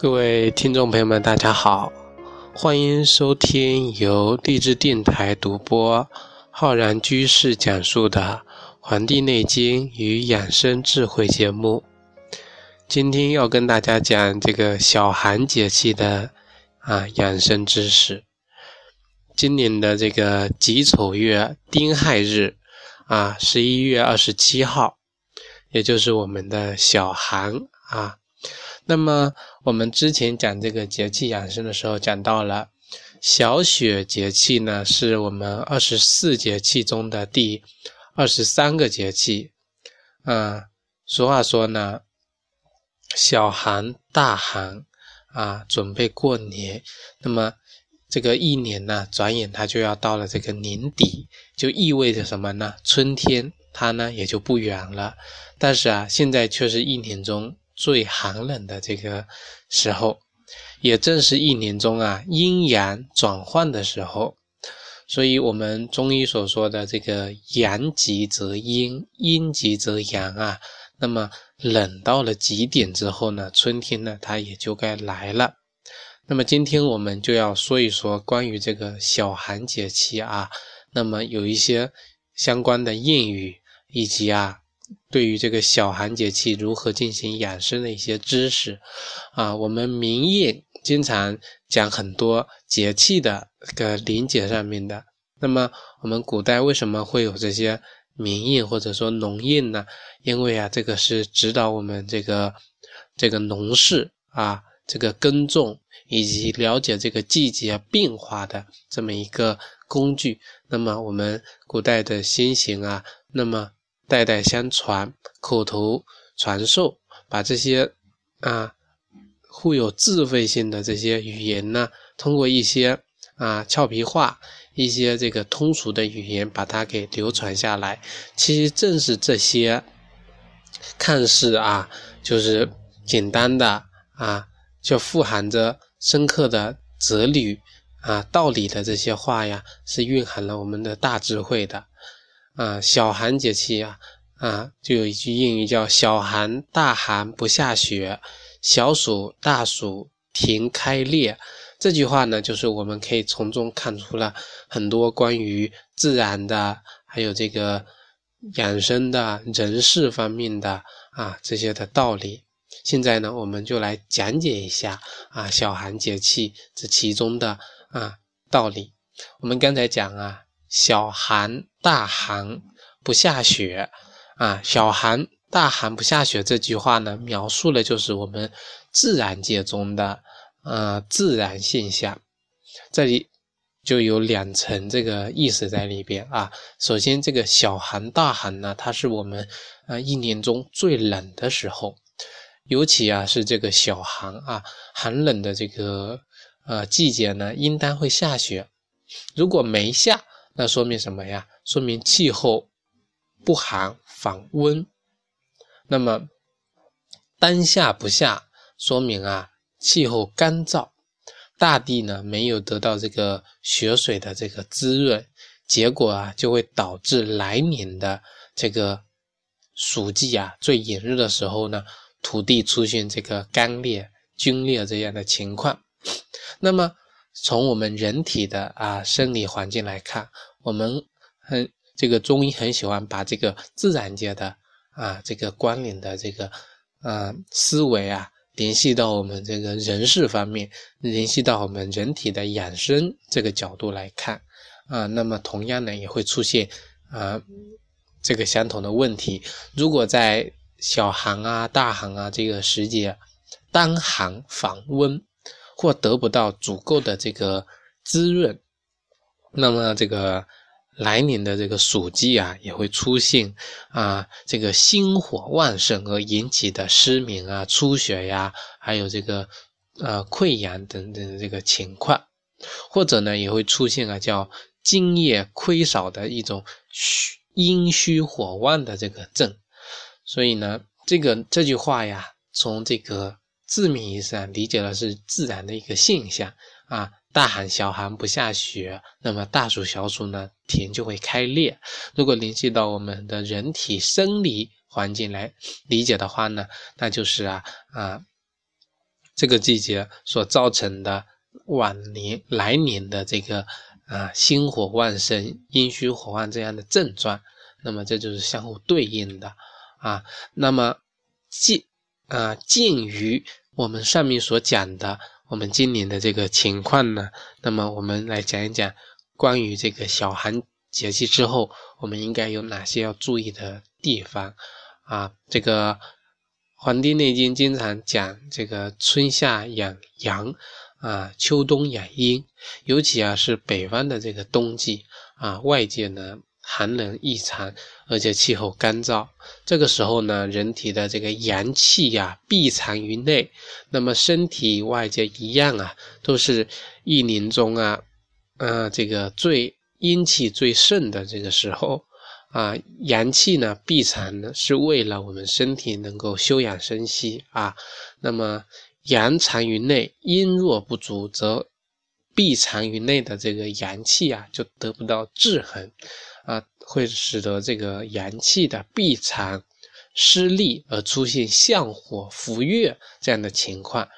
各位听众朋友们，大家好，欢迎收听由励志电台独播、浩然居士讲述的《黄帝内经与养生智慧》节目。今天要跟大家讲这个小寒节气的啊养生知识。今年的这个己丑月丁亥日啊，十一月二十七号，也就是我们的小寒啊。那么我们之前讲这个节气养生的时候，讲到了小雪节气呢，是我们二十四节气中的第二十三个节气。啊，俗话说呢，小寒大寒啊，准备过年。那么这个一年呢，转眼它就要到了这个年底，就意味着什么呢？春天它呢也就不远了。但是啊，现在却是一年中。最寒冷的这个时候，也正是一年中啊阴阳转换的时候，所以我们中医所说的这个阳极则阴，阴极则阳啊，那么冷到了极点之后呢，春天呢它也就该来了。那么今天我们就要说一说关于这个小寒节气啊，那么有一些相关的谚语以及啊。对于这个小寒节气如何进行养生的一些知识啊，我们民谚经常讲很多节气的个临解上面的。那么我们古代为什么会有这些民谚或者说农谚呢？因为啊，这个是指导我们这个这个农事啊，这个耕种以及了解这个季节变化的这么一个工具。那么我们古代的先贤啊，那么。代代相传，口头传授，把这些啊富有智慧性的这些语言呢，通过一些啊俏皮话、一些这个通俗的语言，把它给流传下来。其实正是这些看似啊就是简单的啊，就富含着深刻的哲理啊道理的这些话呀，是蕴含了我们的大智慧的。啊，小寒节气啊，啊，就有一句谚语叫“小寒大寒不下雪，小暑大暑庭开裂”。这句话呢，就是我们可以从中看出了很多关于自然的，还有这个养生的人事方面的啊这些的道理。现在呢，我们就来讲解一下啊小寒节气这其中的啊道理。我们刚才讲啊。小寒大寒不下雪啊！小寒大寒不下雪这句话呢，描述的就是我们自然界中的呃自然现象。这里就有两层这个意思在里边啊。首先，这个小寒大寒呢，它是我们啊一年中最冷的时候，尤其啊是这个小寒啊寒冷的这个呃季节呢，应当会下雪。如果没下，那说明什么呀？说明气候不寒反温。那么当下不下，说明啊气候干燥，大地呢没有得到这个雪水的这个滋润，结果啊就会导致来年的这个暑季啊最炎热的时候呢，土地出现这个干裂、皲裂这样的情况。那么从我们人体的啊生理环境来看，我们很这个中医很喜欢把这个自然界的啊这个关联的这个啊思维啊联系到我们这个人事方面，联系到我们人体的养生这个角度来看啊，那么同样呢也会出现啊这个相同的问题。如果在小寒啊大寒啊这个时节当寒防温，或得不到足够的这个滋润。那么这个来年的这个暑季啊，也会出现啊这个心火旺盛而引起的失眠啊、出血呀，还有这个呃溃疡等等这个情况，或者呢也会出现啊叫津液亏少的一种虚阴虚火旺的这个症。所以呢，这个这句话呀，从这个字面意思啊理解的是自然的一个现象啊。大寒小寒不下雪，那么大暑小暑呢，田就会开裂。如果联系到我们的人体生理环境来理解的话呢，那就是啊啊，这个季节所造成的晚年来年的这个啊心火旺盛、阴虚火旺这样的症状，那么这就是相互对应的啊。那么鉴啊鉴于我们上面所讲的我们今年的这个情况呢，那么我们来讲一讲关于这个小寒节气之后，我们应该有哪些要注意的地方啊？这个《黄帝内经》经常讲这个春夏养阳啊，秋冬养阴，尤其啊是北方的这个冬季啊，外界呢。寒冷异常，而且气候干燥，这个时候呢，人体的这个阳气呀闭藏于内，那么身体外界一样啊，都是一年中啊，呃，这个最阴气最盛的这个时候。啊，阳气呢闭藏呢，是为了我们身体能够休养生息啊，那么阳藏于内，阴若不足，则闭藏于内的这个阳气啊，就得不到制衡。会使得这个阳气的闭藏失利，而出现相火浮越这样的情况。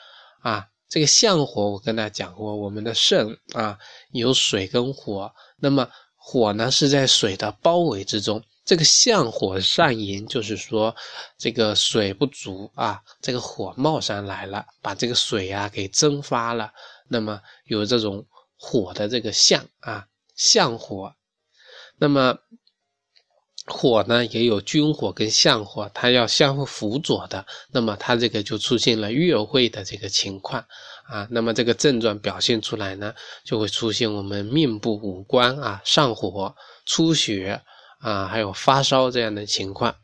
啊，这个相火我跟大家讲过，我们的肾啊有水跟火，那么火呢是在水的包围之中，这个相火上炎，就是说这个水不足啊，这个火冒上来了，把这个水啊给蒸发了，那么有这种火的这个相啊相火。那么火呢，也有军火跟相火，它要相互辅佐的。那么它这个就出现了月会的这个情况啊。那么这个症状表现出来呢，就会出现我们面部五官啊上火、出血啊，还有发烧这样的情况。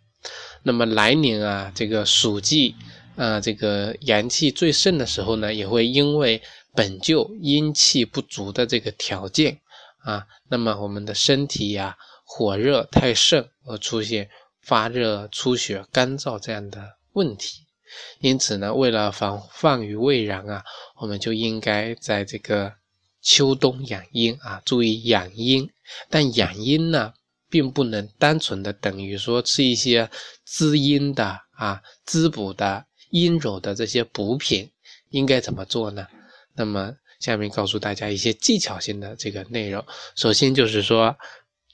那么来年啊，这个暑季啊，这个阳气最盛的时候呢，也会因为本就阴气不足的这个条件。啊，那么我们的身体呀，火热太盛而出现发热、出血、干燥这样的问题。因此呢，为了防范于未然啊，我们就应该在这个秋冬养阴啊，注意养阴。但养阴呢，并不能单纯的等于说吃一些滋阴的啊、滋补的、阴柔的这些补品。应该怎么做呢？那么。下面告诉大家一些技巧性的这个内容。首先就是说，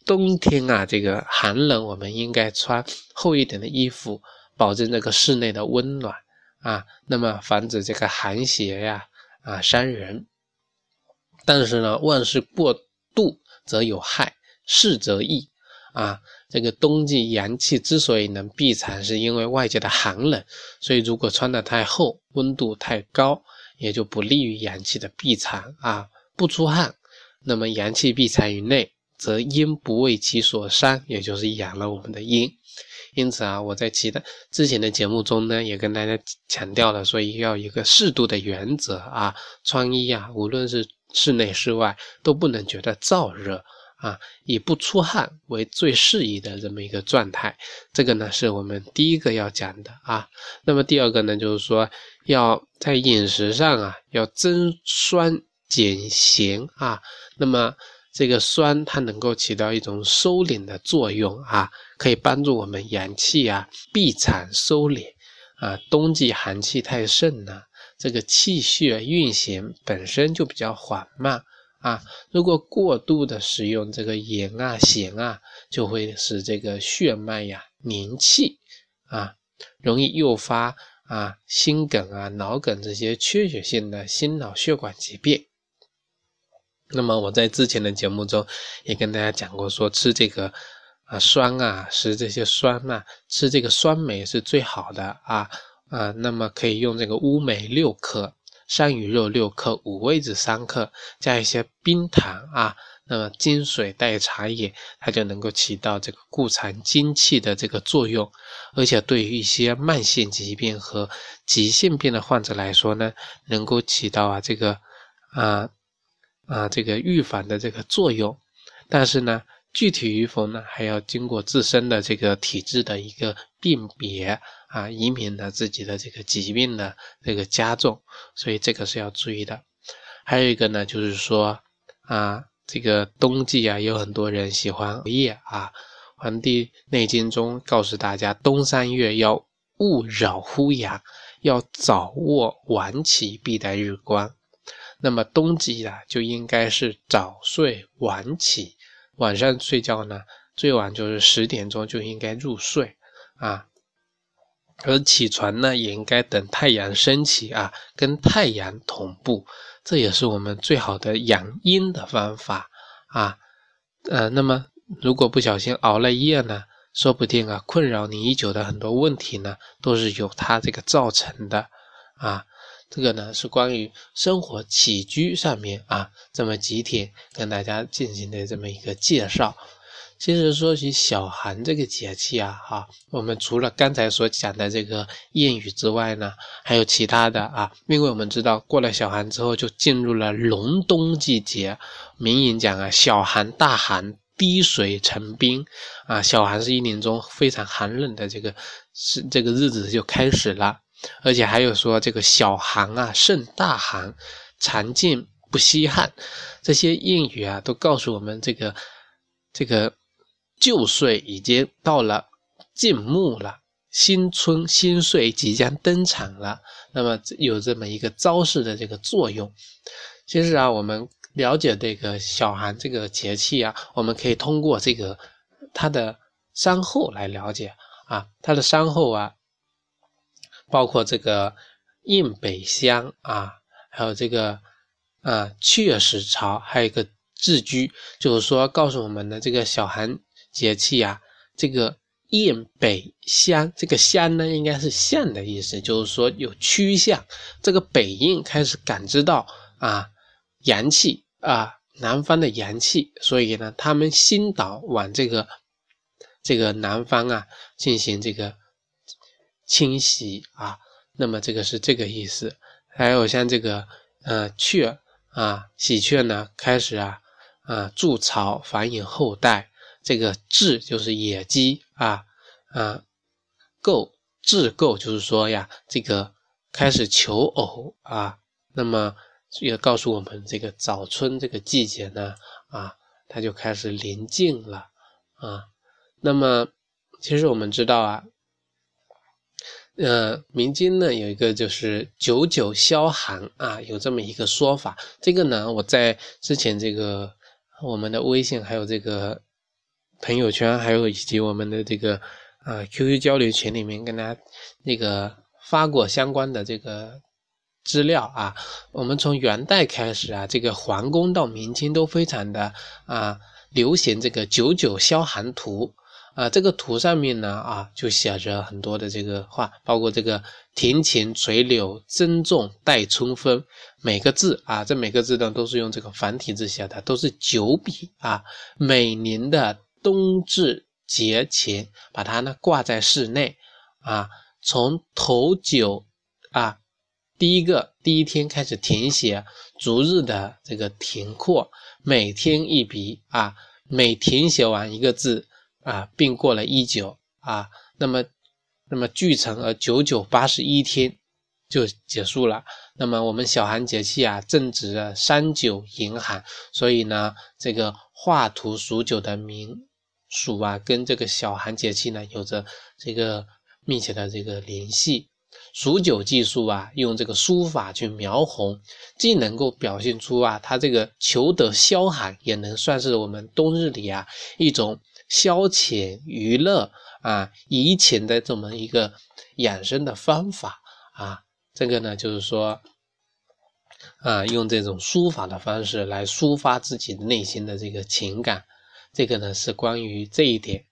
冬天啊，这个寒冷，我们应该穿厚一点的衣服，保证这个室内的温暖啊。那么防止这个寒邪呀啊伤人。但是呢，万事过度则有害，适则易啊。这个冬季阳气之所以能闭藏，是因为外界的寒冷，所以如果穿的太厚，温度太高。也就不利于阳气的闭藏啊，不出汗，那么阳气闭藏于内，则阴不为其所伤，也就是养了我们的阴。因此啊，我在其他之前的节目中呢，也跟大家强调了，所以要一个适度的原则啊，穿衣啊，无论是室内室外，都不能觉得燥热。啊，以不出汗为最适宜的这么一个状态，这个呢是我们第一个要讲的啊。那么第二个呢，就是说要在饮食上啊，要增酸减咸啊。那么这个酸它能够起到一种收敛的作用啊，可以帮助我们阳气啊闭产收敛啊。冬季寒气太盛呢，这个气血运行本身就比较缓慢。啊，如果过度的使用这个盐啊、咸啊，就会使这个血脉呀凝气啊，容易诱发啊心梗啊、脑梗这些缺血性的心脑血管疾病。那么我在之前的节目中也跟大家讲过，说吃这个啊酸啊，食这些酸呐，吃这个酸梅是最好的啊啊，那么可以用这个乌梅六克。山萸肉六克，五味子三克，加一些冰糖啊，那么金水代茶叶，它就能够起到这个固藏精气的这个作用，而且对于一些慢性疾病和急性病的患者来说呢，能够起到啊这个啊啊这个预防的这个作用，但是呢。具体与否呢，还要经过自身的这个体质的一个辨别啊，以免呢自己的这个疾病的这个加重，所以这个是要注意的。还有一个呢，就是说啊，这个冬季啊，有很多人喜欢熬夜啊，《黄帝内经》中告诉大家，冬三月要勿扰乎阳，要早卧晚起，必待日光。那么冬季啊，就应该是早睡晚起，晚上睡觉呢，最晚就是十点钟就应该入睡啊。而起床呢，也应该等太阳升起啊，跟太阳同步，这也是我们最好的养阴的方法啊。呃，那么如果不小心熬了夜呢，说不定啊，困扰你已久的很多问题呢，都是由它这个造成的啊。这个呢是关于生活起居上面啊，这么几点跟大家进行的这么一个介绍。其实说起小寒这个节气啊，哈，我们除了刚才所讲的这个谚语之外呢，还有其他的啊。因为我们知道过了小寒之后，就进入了隆冬季节。名言讲啊，小寒大寒，滴水成冰啊。小寒是一年中非常寒冷的这个是这个日子就开始了，而且还有说这个小寒啊胜大寒，常见不稀罕。这些谚语啊，都告诉我们这个这个。旧岁已经到了尽暮了，新春新岁即将登场了。那么有这么一个招式的这个作用。其实啊，我们了解这个小寒这个节气啊，我们可以通过这个它的山后来了解啊。它的山后啊，包括这个印北乡啊，还有这个啊雀石巢，还有一个自居，就是说告诉我们的这个小寒。节气啊，这个雁北乡，这个乡呢，应该是县的意思，就是说有趋向。这个北印开始感知到啊阳气啊南方的阳气，所以呢，他们新岛往这个这个南方啊进行这个侵袭啊。那么这个是这个意思。还有像这个呃雀啊喜鹊呢，开始啊啊筑巢繁衍后代。这个雉就是野鸡啊啊，构雉构就是说呀，这个开始求偶啊，那么也告诉我们这个早春这个季节呢啊，它就开始临近了啊。那么其实我们知道啊，呃，民间呢有一个就是久久消寒啊，有这么一个说法。这个呢，我在之前这个我们的微信还有这个。朋友圈还有以及我们的这个啊 QQ 交流群里面跟大家那个发过相关的这个资料啊，我们从元代开始啊，这个皇宫到明清都非常的啊流行这个九九消寒图啊，这个图上面呢啊就写着很多的这个话，包括这个庭前垂柳珍重待春风，每个字啊，这每个字呢都是用这个繁体字写的，都是九笔啊，每年的。冬至节前，把它呢挂在室内啊，从头九啊第一个第一天开始填写逐日的这个填括，每天一笔啊，每填写完一个字啊，并过了一九啊，那么那么聚成了九九八十一天就结束了。那么我们小寒节气啊，正值三九严寒，所以呢，这个画图数九的名。数啊，跟这个小寒节气呢有着这个密切的这个联系。数九计数啊，用这个书法去描红，既能够表现出啊，它这个求得消寒，也能算是我们冬日里啊一种消遣娱乐啊怡情的这么一个养生的方法啊。这个呢，就是说啊，用这种书法的方式来抒发自己内心的这个情感。这个呢是关于这一点。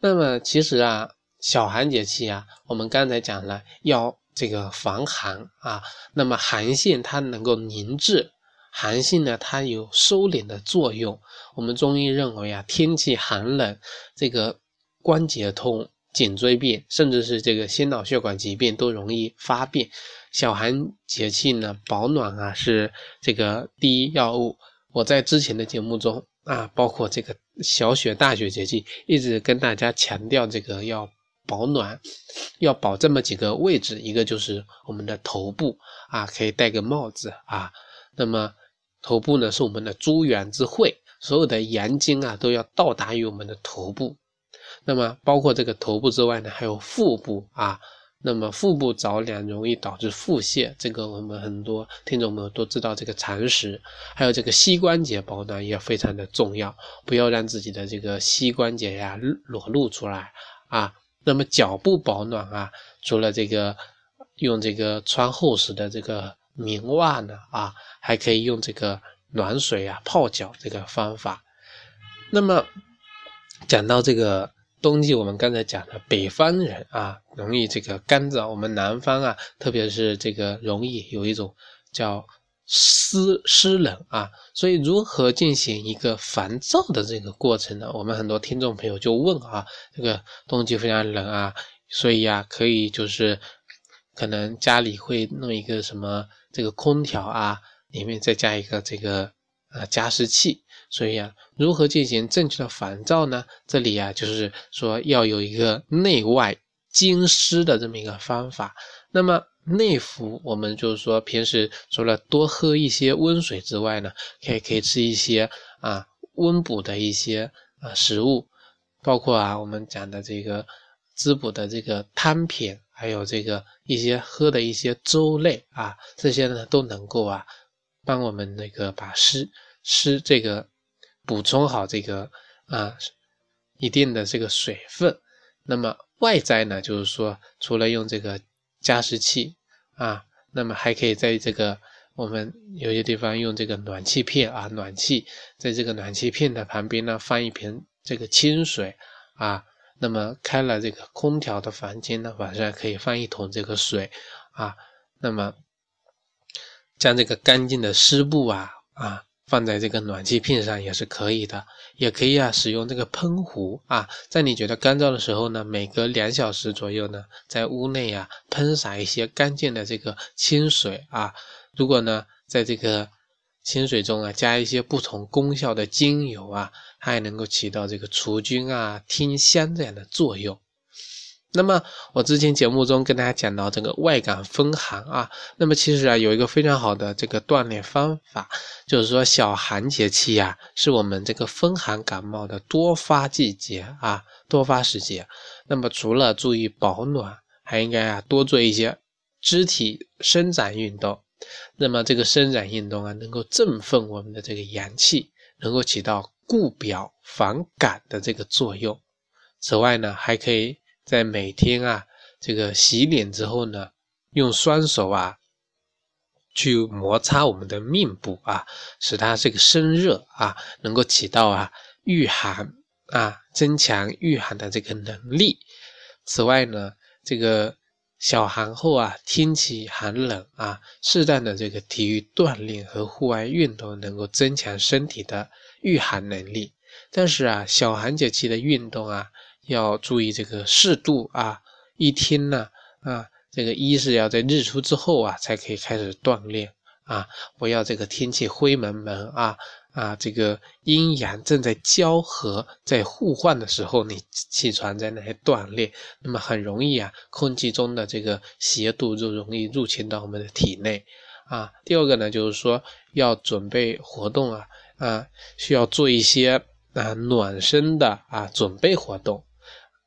那么其实啊，小寒节气啊，我们刚才讲了要这个防寒啊。那么寒性它能够凝滞，寒性呢它有收敛的作用。我们中医认为啊，天气寒冷，这个关节痛、颈椎病，甚至是这个心脑血管疾病都容易发病。小寒节气呢，保暖啊是这个第一要务。我在之前的节目中。啊，包括这个小雪、大雪节气，一直跟大家强调这个要保暖，要保这么几个位置，一个就是我们的头部啊，可以戴个帽子啊。那么头部呢，是我们的珠圆之会，所有的阳经啊都要到达于我们的头部。那么包括这个头部之外呢，还有腹部啊。那么腹部着凉容易导致腹泻，这个我们很多听众朋友都知道这个常识。还有这个膝关节保暖也非常的重要，不要让自己的这个膝关节呀裸露出来啊。那么脚部保暖啊，除了这个用这个穿厚实的这个棉袜呢啊，还可以用这个暖水啊泡脚这个方法。那么讲到这个。冬季我们刚才讲的北方人啊，容易这个干燥；我们南方啊，特别是这个容易有一种叫湿湿冷啊。所以如何进行一个防燥的这个过程呢？我们很多听众朋友就问啊，这个冬季非常冷啊，所以啊，可以就是可能家里会弄一个什么这个空调啊，里面再加一个这个呃加湿器。所以啊，如何进行正确的防燥呢？这里啊，就是说要有一个内外兼施的这么一个方法。那么内服，我们就是说平时除了多喝一些温水之外呢，可以可以吃一些啊温补的一些啊食物，包括啊我们讲的这个滋补的这个汤品，还有这个一些喝的一些粥类啊，这些呢都能够啊帮我们那个把湿湿这个。补充好这个啊一定的这个水分，那么外在呢，就是说除了用这个加湿器啊，那么还可以在这个我们有些地方用这个暖气片啊，暖气在这个暖气片的旁边呢放一瓶这个清水啊，那么开了这个空调的房间呢，晚上可以放一桶这个水啊，那么将这个干净的湿布啊啊。放在这个暖气片上也是可以的，也可以啊，使用这个喷壶啊，在你觉得干燥的时候呢，每隔两小时左右呢，在屋内啊喷洒一些干净的这个清水啊，如果呢，在这个清水中啊加一些不同功效的精油啊，它还能够起到这个除菌啊、听香这样的作用。那么我之前节目中跟大家讲到这个外感风寒啊，那么其实啊有一个非常好的这个锻炼方法，就是说小寒节气呀是我们这个风寒感冒的多发季节啊，多发时节。那么除了注意保暖，还应该啊多做一些肢体伸展运动。那么这个伸展运动啊能够振奋我们的这个阳气，能够起到固表防感的这个作用。此外呢还可以。在每天啊，这个洗脸之后呢，用双手啊，去摩擦我们的面部啊，使它这个生热啊，能够起到啊御寒啊，增强御寒的这个能力。此外呢，这个小寒后啊，天气寒冷啊，适当的这个体育锻炼和户外运动能够增强身体的御寒能力。但是啊，小寒节气的运动啊。要注意这个适度啊，一天呢啊，这个一是要在日出之后啊才可以开始锻炼啊，不要这个天气灰蒙蒙啊啊，这个阴阳正在交合在互换的时候，你起床在那些锻炼，那么很容易啊，空气中的这个邪毒就容易入侵到我们的体内啊。第二个呢，就是说要准备活动啊啊，需要做一些啊暖身的啊准备活动。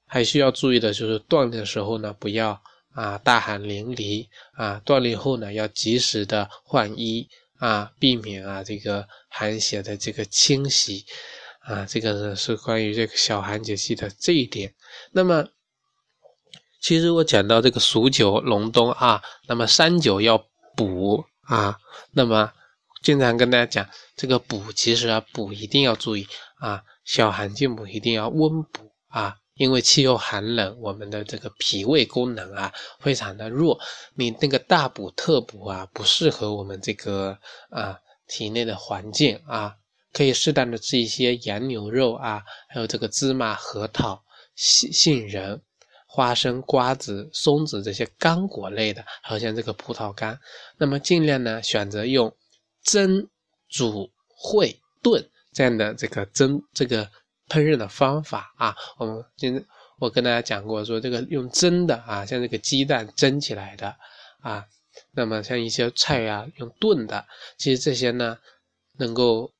还需要注意的就是锻炼的时候呢，不要啊大汗淋漓啊，锻炼后呢要及时的换衣啊，避免啊这个寒邪的这个侵袭啊，这个呢是关于这个小寒节气的这一点。那么，其实我讲到这个数九隆冬啊，那么三九要补啊，那么经常跟大家讲这个补，其实啊补一定要注意啊，小寒进补一定要温补啊。因为气候寒冷，我们的这个脾胃功能啊非常的弱，你那个大补特补啊不适合我们这个啊体内的环境啊，可以适当的吃一些羊牛肉啊，还有这个芝麻、核桃、杏杏仁、花生、瓜子、松子这些干果类的，还有像这个葡萄干，那么尽量呢选择用蒸、煮、烩、炖这样的这个蒸这个。烹饪的方法啊，我们今我跟大家讲过，说这个用蒸的啊，像这个鸡蛋蒸起来的啊，那么像一些菜啊，用炖的，其实这些呢，能够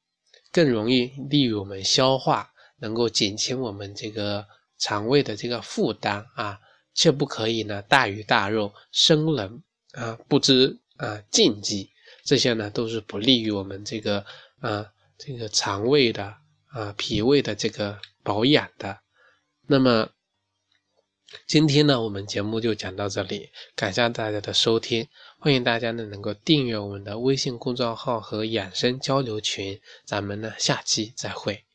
更容易利于我们消化，能够减轻我们这个肠胃的这个负担啊，却不可以呢大鱼大肉、生冷啊，不知啊禁忌，这些呢都是不利于我们这个啊这个肠胃的啊脾胃的这个保养的。那么今天呢，我们节目就讲到这里，感谢大家的收听，欢迎大家呢能够订阅我们的微信公众号和养生交流群，咱们呢下期再会。